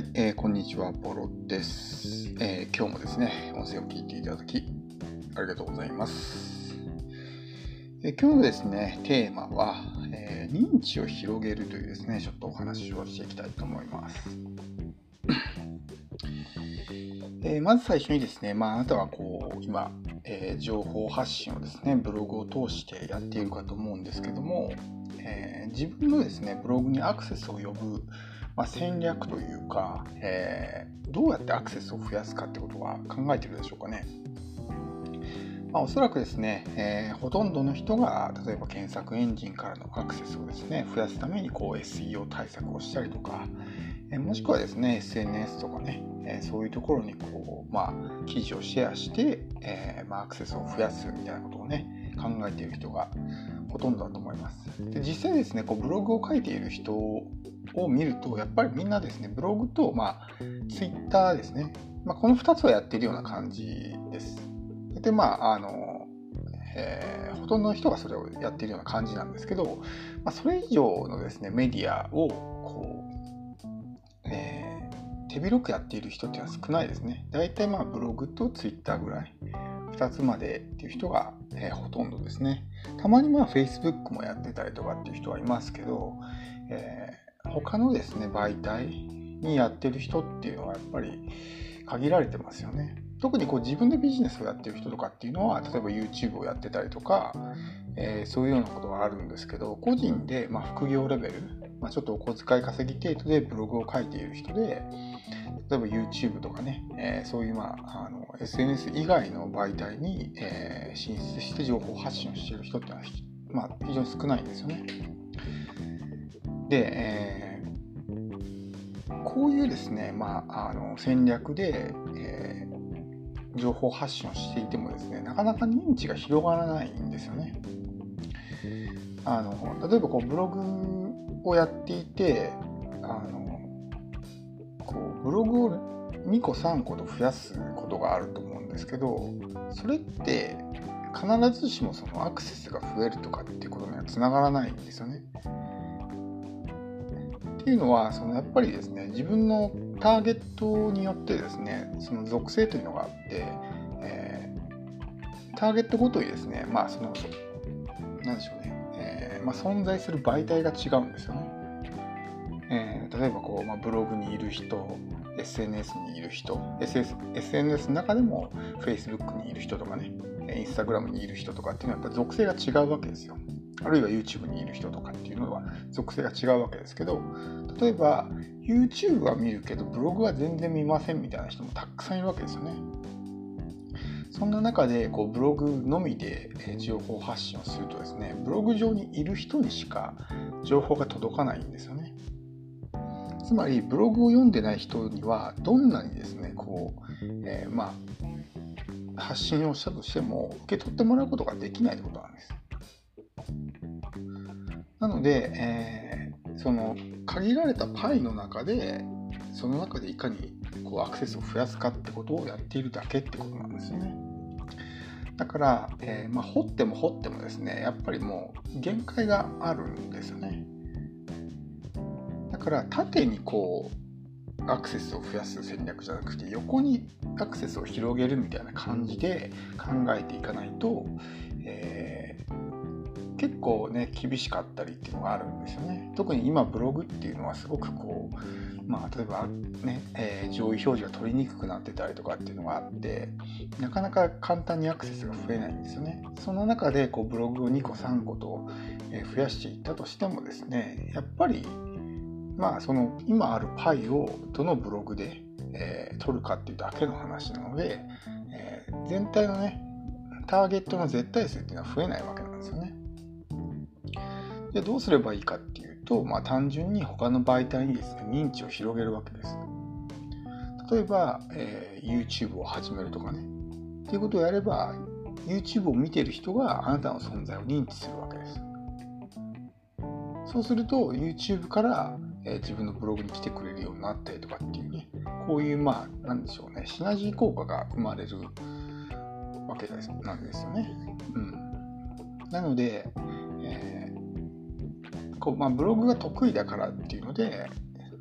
い、えー、こんにちは、ポロです、えー、今日もですね、音声を聞いていただき、ありがとうございます。えー、今日のですね、テーマは、え認知を広げるというですね、ちょっとお話をしていきたいと思います。えまず最初にですね、まあ、あなたはこう、今、え情報発信をですね、ブログを通してやっているかと思うんですけども、え自分のですね、ブログにアクセスを呼ぶ、まあ、戦略というか、えー、どうやってアクセスを増やすかってことは考えてるでしょうかね。まあ、おそらくですね、えー、ほとんどの人が例えば検索エンジンからのアクセスをですね増やすためにこう SEO 対策をしたりとか、えー、もしくはですね SNS とかね、えー、そういうところにこう、まあ、記事をシェアして、えまあ、アクセスを増やすみたいなことをね考えている人がほとんどだと思います。で実際ですねこうブログを書いている人を見るとやっぱりみんなですねブログと、まあ、ツイッターですね、まあ、この2つをやっているような感じです。でまああの、えー、ほとんどの人がそれをやっているような感じなんですけど、まあ、それ以上のですねメディアをこう、えー、手広くやっている人っていうのは少ないですね。大体まあブログとツイッターぐらい。2つまでっていう人が、えー、ほとんどですね。たまにまあ Facebook もやってたりとかっていう人はいますけど、えー、他のですね、媒体にやってる人っていうのはやっぱり限られてますよね。特にこう自分でビジネスをやってる人とかっていうのは、例えば YouTube をやってたりとか、えー、そういうようなことがあるんですけど、個人でま副業レベル、まあ、ちょっとお小遣い稼ぎ程度でブログを書いている人で、例えば YouTube とかね、えー、そういう、まあ、あの SNS 以外の媒体に、えー、進出して情報発信をしている人っていうのは、まあ、非常に少ないんですよね。で、えー、こういうですね、まあ、あの戦略で、えー、情報発信をしていてもですね、なかなか認知が広がらないんですよね。あの例えばこうブログをやっていてあのこうブログを2個3個と増やすことがあると思うんですけどそれって必ずしもそのアクセスが増えるとかっていうことにはつながらないんですよね。っていうのはそのやっぱりですね自分のターゲットによってですねその属性というのがあって、えー、ターゲットごとにですねまあその何でしょうね、えー、まあ、存在する媒体が違うんですよね。えー、例えばこう、まあ、ブログにいる人 SNS にいる人 SS SNS の中でも Facebook にいる人とかね Instagram にいる人とかっていうのはやっぱ属性が違うわけですよあるいは YouTube にいる人とかっていうのは属性が違うわけですけど例えば YouTube は見るけどブログは全然見ませんみたいな人もたくさんいるわけですよねそんな中でこうブログのみで情報発信をするとですねブログ上にいる人にしか情報が届かないんですよねつまりブログを読んでない人にはどんなにですねこう、えー、まあ発信をしたとしても受け取ってもらうことができないってことなんです。ので、えー、その限られたパイの中でその中でいかにこうアクセスを増やすかってことをやっているだけってことなんですよね。だから、えー、まあ、掘っても掘ってもですねやっぱりもう限界があるんですよね。だから縦にこうアクセスを増やす戦略じゃなくて横にアクセスを広げるみたいな感じで考えていかないと、えー、結構ね厳しかったりっていうのがあるんですよね。特に今ブログっていうのはすごくこうまあ例えばね、えー、上位表示が取りにくくなってたりとかっていうのがあってなかなか簡単にアクセスが増えないんですよね。その中でこうブログを2個3個と増やしていったとしてもですねやっぱりまあその今あるパイをどのブログで、えー、取るかっていうだけの話なので、えー、全体のねターゲットの絶対数っていうのは増えないわけなんですよね。でどうすればいいかっていうと、まあ、単純に他の媒体にですね認知を広げるわけです。例えば、えー、YouTube を始めるとかね。っていうことをやれば YouTube を見てる人があなたの存在を認知するわけです。そうすると YouTube からえー、自分のブログに来てくれるようになったりとかっていうね、こういう、まあ、なんでしょうね、シナジー効果が生まれるわけなんですよね。うん。なので、こうまあ、ブログが得意だからっていうので、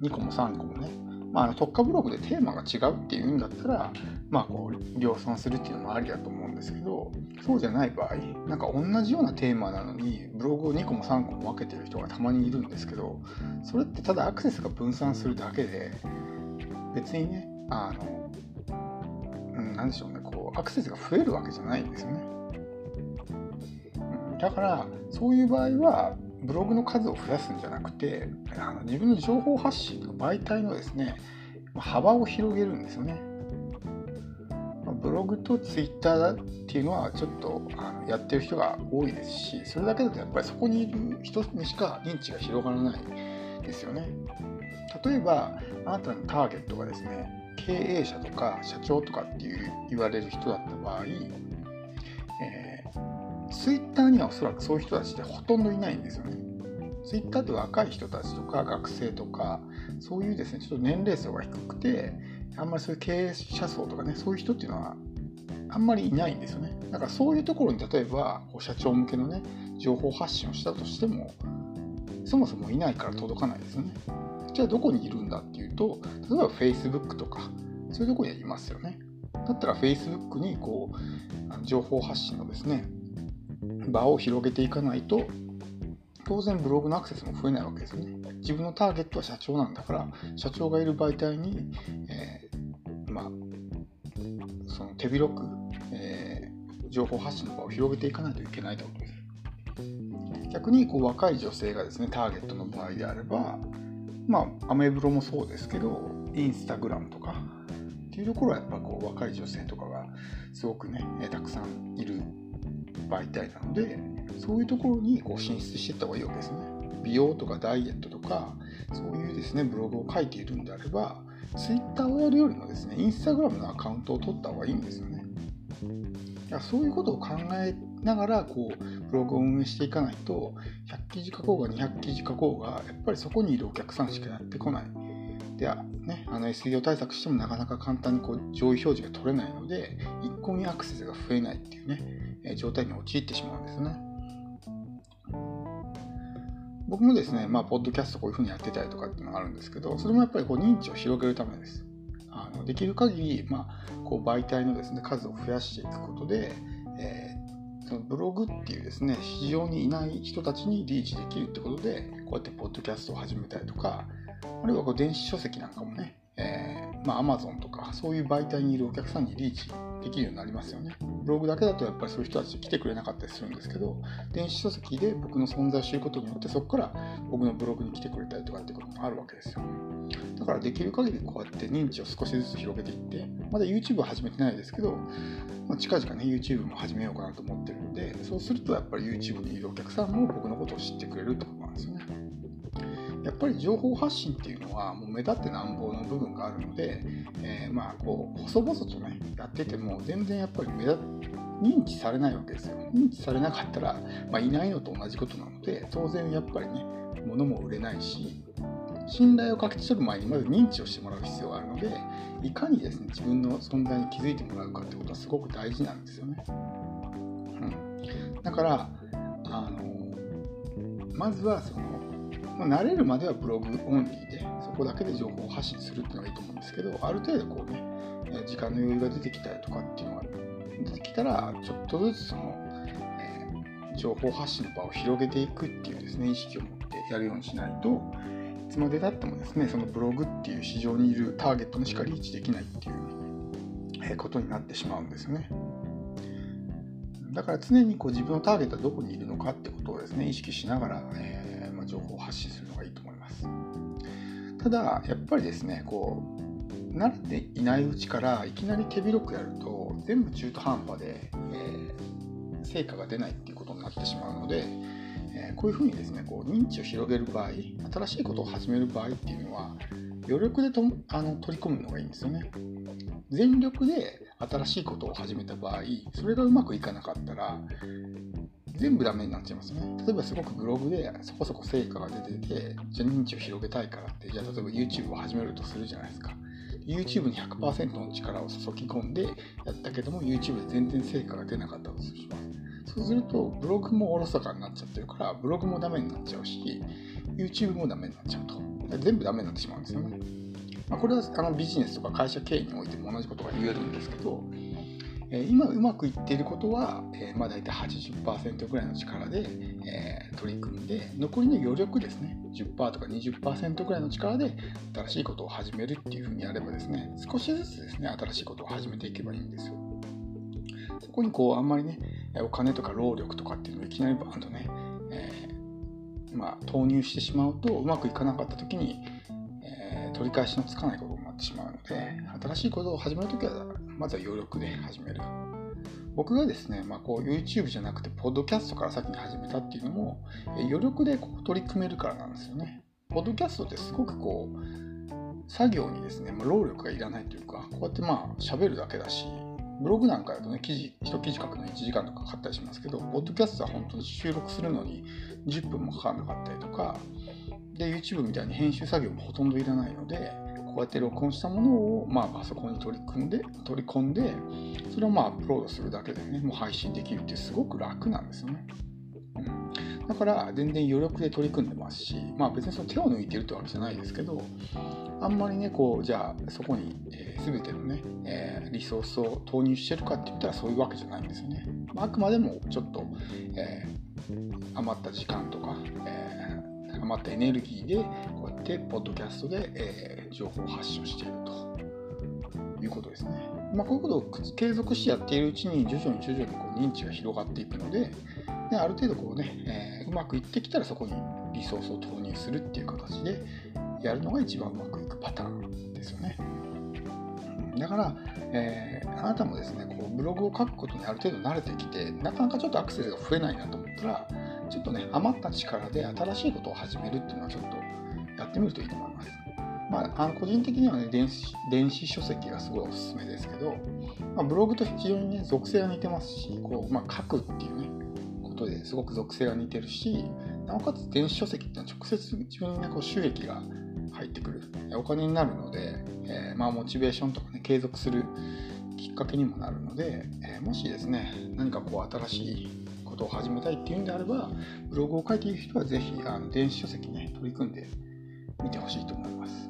2個も3個もね、まあ、の特化ブログでテーマが違うっていうんだったら、まあ、こう量産するっていうのもありだと思うんですけどそうじゃない場合なんか同じようなテーマなのにブログを2個も3個も分けてる人がたまにいるんですけどそれってただアクセスが分散するだけで別にねあの、うん、なんでしょうねこうアクセスが増えるわけじゃないんですよね。だからそういう場合はブログの数を増やすんじゃなくてあの自分の情報発信の媒体のですね幅を広げるんですよね。ブログとツイッターっていうのはちょっとあのやってる人が多いですしそれだけだとやっぱりそこにいる人にしか認知が広がらないですよね。例えばあなたのターゲットがですね経営者とか社長とかっていう言われる人だった場合、ツイッターにはおそらくそういう人たちってほとんどいないんですよね。ツイッターって若い人たちとか学生とかそういうですねちょっと年齢層が低くてあんまりそういう経営者層とかねそういう人っていうのはあんまりいないんですよね。だからそういうところに例えばこう社長向けのね情報発信をしたとしてもそもそもいないから届かないですよね。じゃあどこにいるんだっていうと例えば Facebook とかそういうとこにはいますよね。だったら Facebook にこう情報発信のですね場を広げていかないと当然ブログのアクセスも増えないわけですよね。自分のターゲットは社長なんだから、社長がいる媒体に、えー、まあ、その手広く、えー、情報発信の場を広げていかないといけないということです。逆にこう若い女性がですね、ターゲットの場合であれば、まあ、アメブロもそうですけど、インスタグラムとか、っていうところはやっぱこう若い女性とかがすごくね、たくさんいる媒体なので、そういうところにこう進出していった方がいいわけですね。美容とかダイエットとか、そういうですね、ブログを書いているんであれば、Twitter をやるよりもですね、Instagram のアカウントを取った方がいいんですよね。そういうことを考えながらこうブログを運営していかないと100記事書こうが200記事書こうがやっぱりそこにいるお客さんしかやってこない。ではね、あの SEO 対策してもなかなか簡単にこう上位表示が取れないので一向にアクセスが増えないっていうね状態に陥ってしまうんですね。僕もですね、まあ、ポッドキャストこういうふうにやってたりとかっていうのがあるんですけど、それもやっぱりこう認知を広げるためです。あのできる限り、まあ、こう媒体のですね、数を増やしていくことで、えー、そのブログっていうですね、市場にいない人たちにリーチできるってことで、こうやってポッドキャストを始めたりとか、あるいはこう電子書籍なんかもね、えー、まあ、Amazon とか、そういう媒体にいるお客さんにリーチできるようになりますよね。ブログだけだとやっぱりそういう人たち来てくれなかったりするんですけど、電子書籍で僕の存在を知ることによって、そこから僕のブログに来てくれたりとかっていうこともあるわけですよ。だからできる限りこうやって認知を少しずつ広げていって、まだ YouTube は始めてないですけど、まあ、近々ね、YouTube も始めようかなと思ってるんで、そうするとやっぱり YouTube にいるお客さんも僕のことを知ってくれるってことなんですよね。やっぱり情報発信っていうのはもう目立ってなんぼの部分があるので、えー、まあこう細々とねやってても全然やっぱり目立認知されないわけですよ。認知されなかったら、まあ、いないのと同じことなので当然やっぱりね物も売れないし信頼を勝ち取る前にまず認知をしてもらう必要があるのでいかにですね自分の存在に気づいてもらうかってことはすごく大事なんですよね、うん、だからあのまずはそのまあ、慣れるまではブログオンリーで、そこだけで情報を発信するっていうのがいいと思うんですけど、ある程度こうね、時間の余裕が出てきたりとかっていうのが出てきたら、ちょっとずつその、え、情報発信の場を広げていくっていうですね、意識を持ってやるようにしないと、いつまでたってもですね、そのブログっていう市場にいるターゲットにしかリーチできないっていう、えことになってしまうんですよね。だから常にこう自分のターゲットはどこにいるのかってことをですね、意識しながら、えー情報を発信するのがいいと思います。ただ、やっぱりですね、こう、慣れていないうちからいきなり手広くやると、全部中途半端で、えー、成果が出ないっていうことになってしまうので、えー、こういうふうにですね、こう認知を広げる場合、新しいことを始める場合っていうのは、余力でとあの取り込むのがいいんですよね。全力で新しいことを始めた場合、それがうまくいかなかったら、全部ダメになっちゃいますね。例えばすごくブログでそこそこ成果が出てて、じゃあ認知を広げたいからって、じゃあ例えば YouTube を始めるとするじゃないですか。YouTube に100%の力を注ぎ込んでやったけども YouTube で全然成果が出なかったとします。そうするとブログもおろそかになっちゃってるからブログもダメになっちゃうし YouTube もダメになっちゃうと。全部ダメになってしまうんですよね。まあ、これはあのビジネスとか会社経営においても同じことが言えるんですけど、今うまくいっていることは、えまあ、大体80%ぐらいの力で、え取り組んで残りの余力ですね。10%とか20%ぐらいの力で新しいことを始めるっていうふうにやればですね少しずつですね新しいことを始めていけばいいんですよ。そこにこうあんまりねお金とか労力とかっていうのをいきなりバーンとね、えー、まあ、投入してしまうとうまくいかなかった時に、えー、取り返しのつかないことになってしまうので新しいことを始める時はまずは余力で始める。僕がですね、まあ、こう YouTube じゃなくて、ポッドキャストから先に始めたっていうのも、余力でこう取り組めるからなんですよね。ポッドキャストってすごくこう、作業にですね、まあ、労力がいらないというか、こうやってまあ喋るだけだし、ブログなんかだとね、記事、一記事書くのに1時間とかかかったりしますけど、ポッドキャストは本当に収録するのに10分もかからなかったりとか、で、YouTube みたいに編集作業もほとんどいらないので、こうやって録音したものを、まあ、パソコンに取り組んで取り込んでそれをまあアップロードするだけでねもう配信できるってすごく楽なんですよね。うん、だから全然余力で取り組んでますし、まあ、別にその手を抜いてるってわけじゃないですけどあんまりねこうじゃあそこに、えー、全てのね、えー、リソースを投入してるかって言ったらそういうわけじゃないんですよね。まあ、あくまでもちょっと、えー、余った時間とか、え余ったエネルギーでこうやってポッドキャストで、えー、情報を発信しているということですね。まあ、こういうことを継続してやっているうちに徐々に徐々にこう認知が広がっていくのでである程度こうね、えー、うまくいってきたらそこにリソースを投入するっていう形でやるのが一番うまくいくパターンですよね。だから、えー、あなたもですねこうブログを書くことにある程度慣れてきてなかなかちょっとアクセスが増えないなと思ったらちょっとね、余った力で新しいことを始めるっていうのはちょっとやってみるといいと思います。まあ、あの個人的にはね電子、電子書籍がすごいおすすめですけど、まあ、ブログと非常にね、属性が似てますし、こうまあ、書くっていうね、ことですごく属性が似てるし、なおかつ電子書籍っていうのは直接自分にね、こう収益が入ってくる、お金になるので、えー、まあ、モチベーションとかね、継続するきっかけにもなるので、えー、もしですね、何かこう新しいことを始めたいっていうんであれば、ブログを書いている人はぜひあの電子書籍ね、取り組んでみてほしいと思います。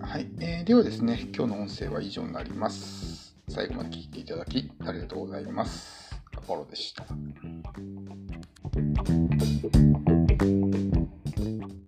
はい、えー、ではですね、今日の音声は以上になります。最後まで聞いていただきありがとうございます。アポロでした。